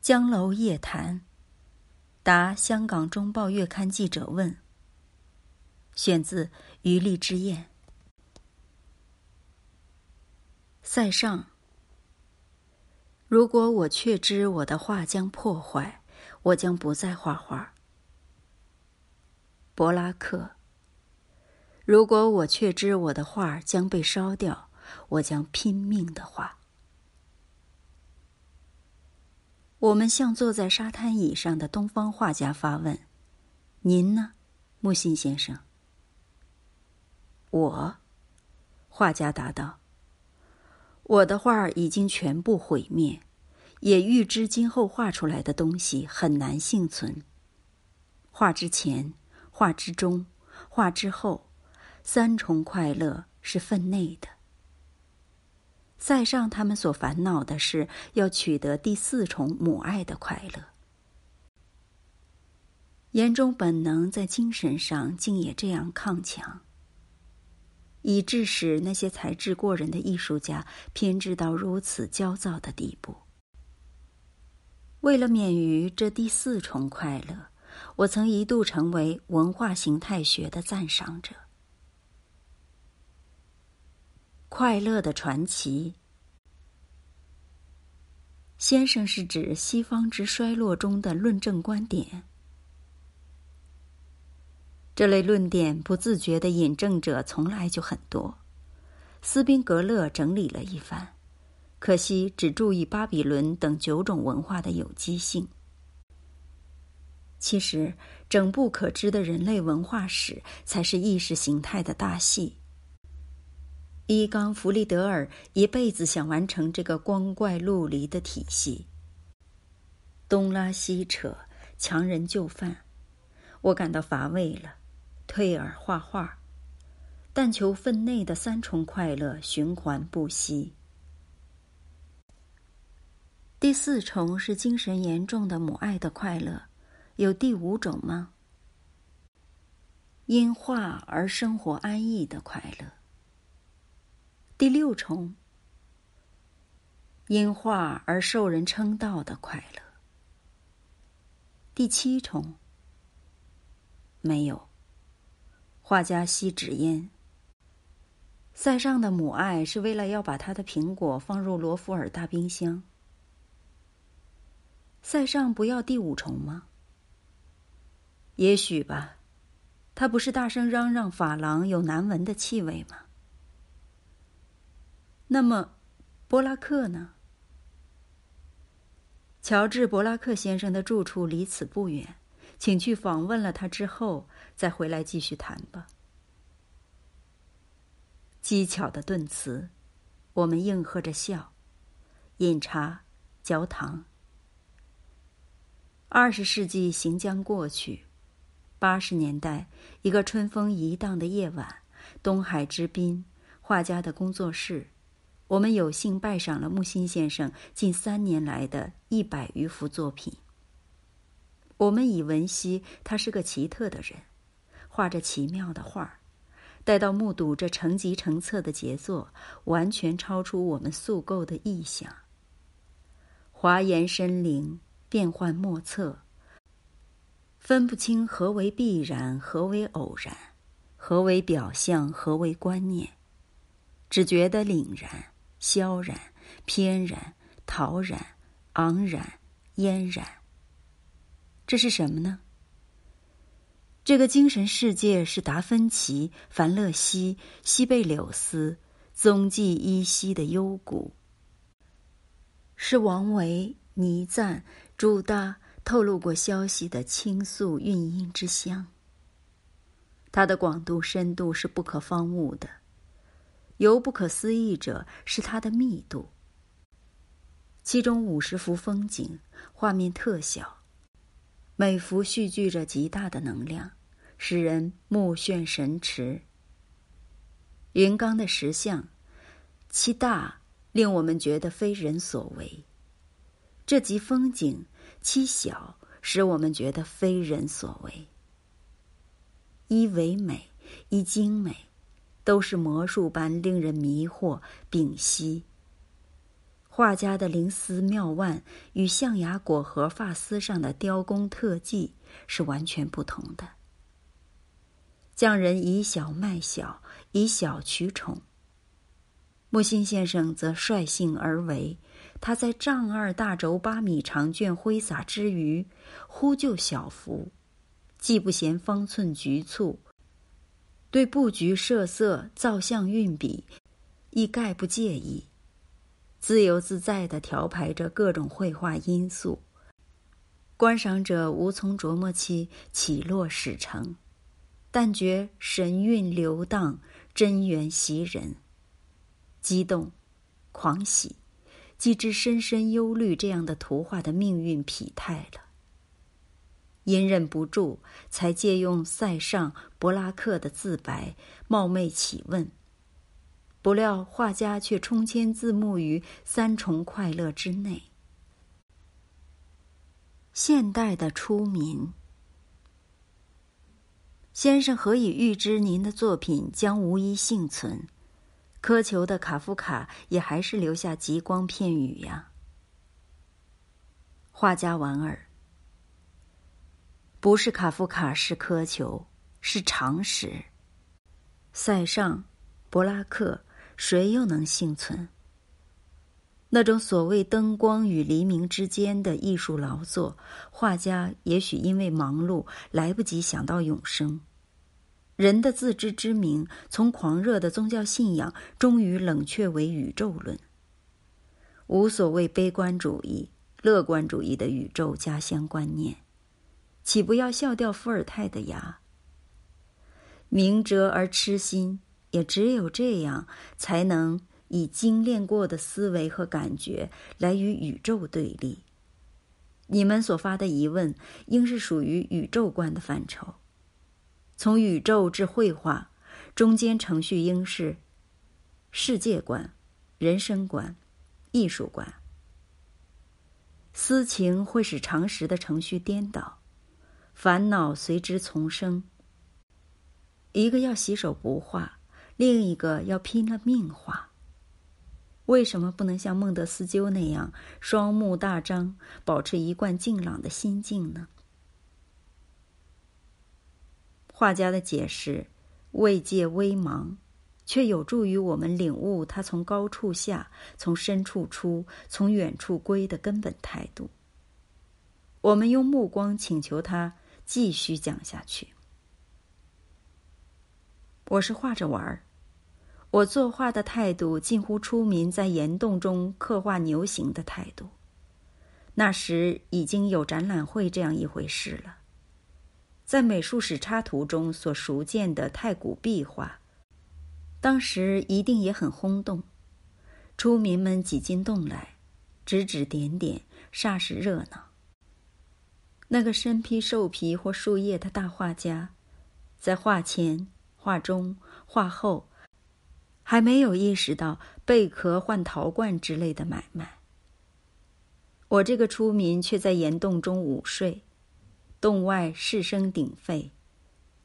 江楼夜谈，答香港中报月刊记者问。选自《余力之宴》。塞上。如果我确知我的画将破坏，我将不再画画。柏拉克。如果我确知我的画将被烧掉，我将拼命的画。我们向坐在沙滩椅上的东方画家发问：“您呢，木心先生？”我，画家答道：“我的画已经全部毁灭，也预知今后画出来的东西很难幸存。画之前，画之中，画之后，三重快乐是分内的。”塞上他们所烦恼的是要取得第四重母爱的快乐。严重本能在精神上竟也这样抗强，以致使那些才智过人的艺术家偏执到如此焦躁的地步。为了免于这第四重快乐，我曾一度成为文化形态学的赞赏者。快乐的传奇，先生是指西方之衰落中的论证观点。这类论点不自觉的引证者从来就很多。斯宾格勒整理了一番，可惜只注意巴比伦等九种文化的有机性。其实，整部可知的人类文化史才是意识形态的大戏。伊冈·弗里德尔一辈子想完成这个光怪陆离的体系，东拉西扯，强人就范，我感到乏味了，退而画画，但求分内的三重快乐循环不息。第四重是精神严重的母爱的快乐，有第五种吗？因画而生活安逸的快乐。第六重，因画而受人称道的快乐。第七重，没有。画家吸纸烟。塞尚的母爱是为了要把他的苹果放入罗浮尔大冰箱。塞尚不要第五重吗？也许吧，他不是大声嚷嚷法郎有难闻的气味吗？那么，波拉克呢？乔治·伯拉克先生的住处离此不远，请去访问了他之后，再回来继续谈吧。机巧的顿词，我们应和着笑，饮茶，嚼糖。二十世纪行将过去，八十年代一个春风一荡的夜晚，东海之滨，画家的工作室。我们有幸拜赏了木心先生近三年来的一百余幅作品。我们已闻悉他是个奇特的人，画着奇妙的画待到目睹这成集成册的杰作，完全超出我们素构的意想。华严深灵，变幻莫测，分不清何为必然，何为偶然，何为表象，何为观念，只觉得凛然。萧然、翩然、陶然、昂然、嫣然。这是什么呢？这个精神世界是达芬奇、凡勒西、西贝柳斯踪迹依稀的幽谷，是王维、倪瓒、朱耷透露过消息的倾诉韵音之乡。它的广度、深度是不可方物的。尤不可思议者是它的密度。其中五十幅风景画面特小，每幅蓄聚着极大的能量，使人目眩神驰。云冈的石像，其大令我们觉得非人所为；这集风景，其小使我们觉得非人所为。一唯美，一精美。都是魔术般令人迷惑、屏息。画家的灵思妙腕与象牙果核发丝上的雕工特技是完全不同的。匠人以小卖小，以小取宠。木心先生则率性而为，他在丈二大轴八米长卷挥洒之余，忽就小幅，既不嫌方寸局促，对布局设色、造像运笔，亦概不介意，自由自在地调排着各种绘画因素，观赏者无从琢磨其起落始成，但觉神韵流荡，真源袭人。激动、狂喜，既知深深忧虑这样的图画的命运疲态了，隐忍不住，才借用塞尚、伯拉克的自白，冒昧起问。不料画家却充签自沐于三重快乐之内。现代的出民先生何以预知您的作品将无一幸存？苛求的卡夫卡也还是留下极光片语呀。画家莞尔，不是卡夫卡是苛求，是常识。塞尚、柏拉克，谁又能幸存？那种所谓灯光与黎明之间的艺术劳作，画家也许因为忙碌来不及想到永生。人的自知之明，从狂热的宗教信仰，终于冷却为宇宙论。无所谓悲观主义、乐观主义的宇宙家乡观念，岂不要笑掉伏尔泰的牙？明哲而痴心，也只有这样，才能以精炼过的思维和感觉来与宇宙对立。你们所发的疑问，应是属于宇宙观的范畴。从宇宙至绘画，中间程序应是世界观、人生观、艺术观。私情会使常识的程序颠倒，烦恼随之丛生。一个要洗手不画，另一个要拼了命画。为什么不能像孟德斯鸠那样双目大张，保持一贯静朗的心境呢？画家的解释未借微茫，却有助于我们领悟他从高处下、从深处出、从远处归的根本态度。我们用目光请求他继续讲下去。我是画着玩儿，我作画的态度近乎出民在岩洞中刻画牛形的态度。那时已经有展览会这样一回事了。在美术史插图中所熟见的太古壁画，当时一定也很轰动，出民们挤进洞来，指指点点，煞是热闹。那个身披兽皮或树叶的大画家，在画前、画中、画后，还没有意识到贝壳换陶罐之类的买卖。我这个出民却在岩洞中午睡。洞外士声鼎沸，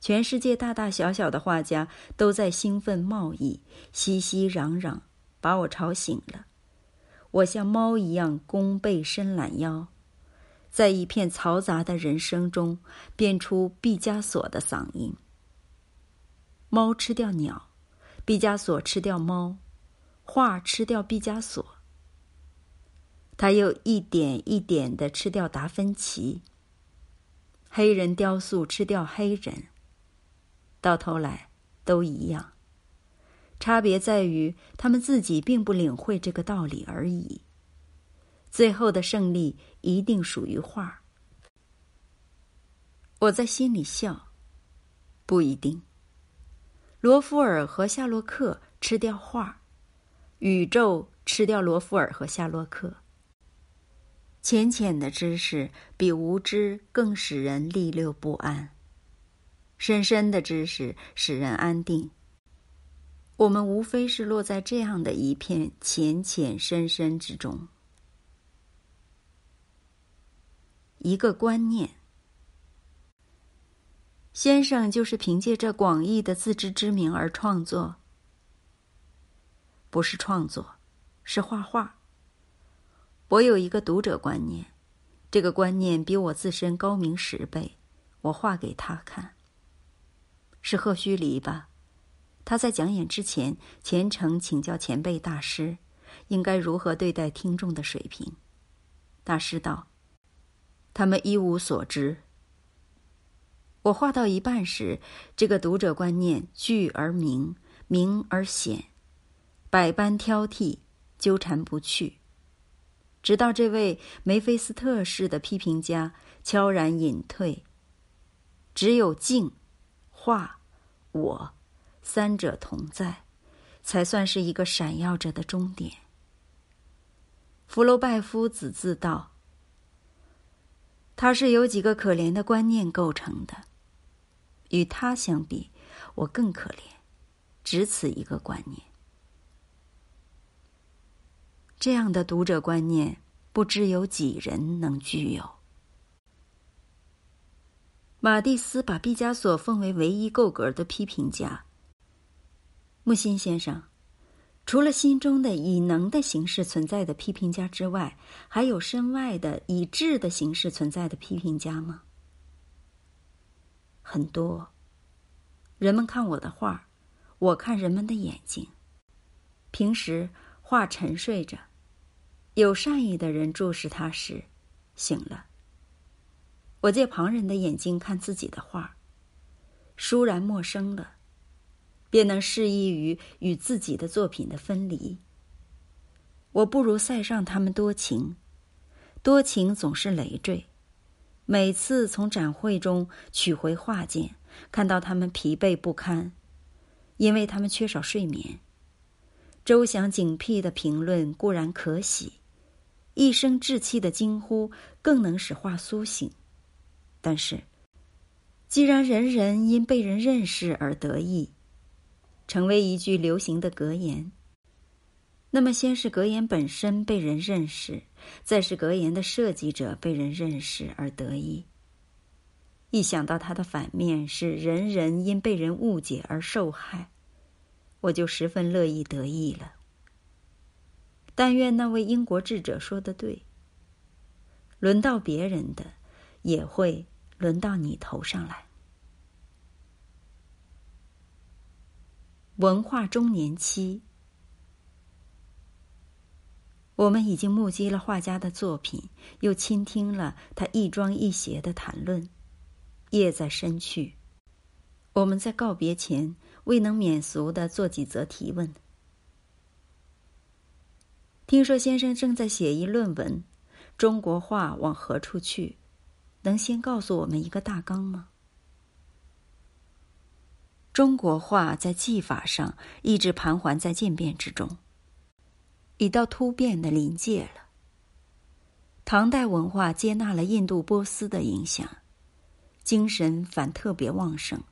全世界大大小小的画家都在兴奋贸易，熙熙攘攘，把我吵醒了。我像猫一样弓背伸懒腰，在一片嘈杂的人声中，变出毕加索的嗓音：猫吃掉鸟，毕加索吃掉猫，画吃掉毕加索，他又一点一点的吃掉达芬奇。黑人雕塑吃掉黑人，到头来都一样，差别在于他们自己并不领会这个道理而已。最后的胜利一定属于画。我在心里笑，不一定。罗弗尔和夏洛克吃掉画，宇宙吃掉罗弗尔和夏洛克。浅浅的知识比无知更使人利六不安。深深的知识使人安定。我们无非是落在这样的一片浅浅深深之中。一个观念，先生就是凭借这广义的自知之明而创作，不是创作，是画画。我有一个读者观念，这个观念比我自身高明十倍。我画给他看。是赫胥黎吧？他在讲演之前虔诚请教前辈大师，应该如何对待听众的水平。大师道：“他们一无所知。”我画到一半时，这个读者观念聚而明，明而显，百般挑剔，纠缠不去，直到这位梅菲斯特式的批评家悄然隐退。只有静、画、我三者同在，才算是一个闪耀着的终点。福楼拜夫子自道：“他是由几个可怜的观念构成的。”与他相比，我更可怜，只此一个观念。这样的读者观念，不知有几人能具有。马蒂斯把毕加索奉为唯一够格的批评家。木心先生，除了心中的以能的形式存在的批评家之外，还有身外的以智的形式存在的批评家吗？很多。人们看我的画，我看人们的眼睛。平时画沉睡着，有善意的人注视他时，醒了。我借旁人的眼睛看自己的画，倏然陌生了，便能适宜于与自己的作品的分离。我不如塞尚他们多情，多情总是累赘。每次从展会中取回画件，看到他们疲惫不堪，因为他们缺少睡眠。周详警惕的评论固然可喜，一声稚气的惊呼更能使画苏醒。但是，既然人人因被人认识而得意，成为一句流行的格言。那么，先是格言本身被人认识，再是格言的设计者被人认识而得意。一想到它的反面是人人因被人误解而受害，我就十分乐意得意了。但愿那位英国智者说的对。轮到别人的，也会轮到你头上来。文化中年期。我们已经目击了画家的作品，又倾听了他一庄一谐的谈论。夜在深去，我们在告别前未能免俗的做几则提问。听说先生正在写一论文，《中国画往何处去》，能先告诉我们一个大纲吗？中国画在技法上一直盘桓在渐变之中。已到突变的临界了。唐代文化接纳了印度波斯的影响，精神反特别旺盛，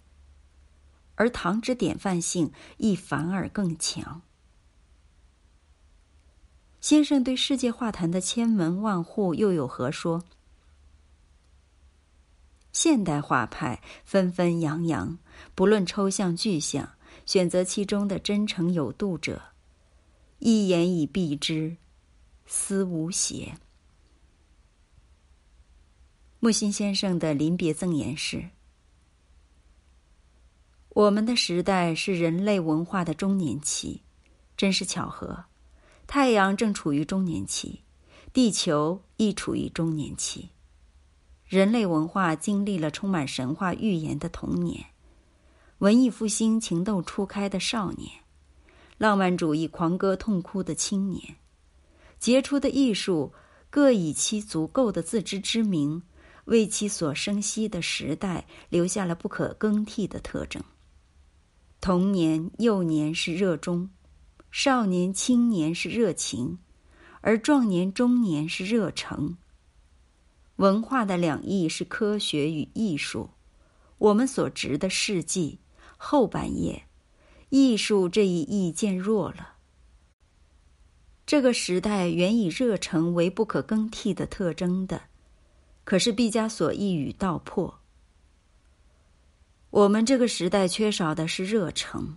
而唐之典范性亦反而更强。先生对世界画坛的千门万户又有何说？现代画派纷纷扬扬，不论抽象具象，选择其中的真诚有度者。一言以蔽之，思无邪。木心先生的临别赠言是：“我们的时代是人类文化的中年期，真是巧合。太阳正处于中年期，地球亦处于中年期。人类文化经历了充满神话预言的童年，文艺复兴情窦初开的少年。”浪漫主义狂歌痛哭的青年，杰出的艺术各以其足够的自知之明，为其所生息的时代留下了不可更替的特征。童年、幼年是热衷，少年、青年是热情，而壮年、中年是热诚。文化的两翼是科学与艺术。我们所执的世纪后半叶。艺术这一意渐弱了。这个时代原以热诚为不可更替的特征的，可是毕加索一语道破。我们这个时代缺少的是热诚。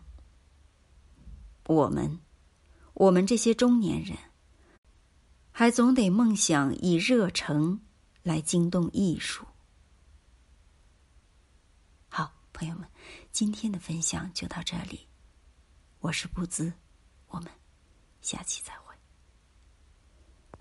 我们，我们这些中年人，还总得梦想以热诚来惊动艺术。好，朋友们，今天的分享就到这里。我是不兹，我们下期再会。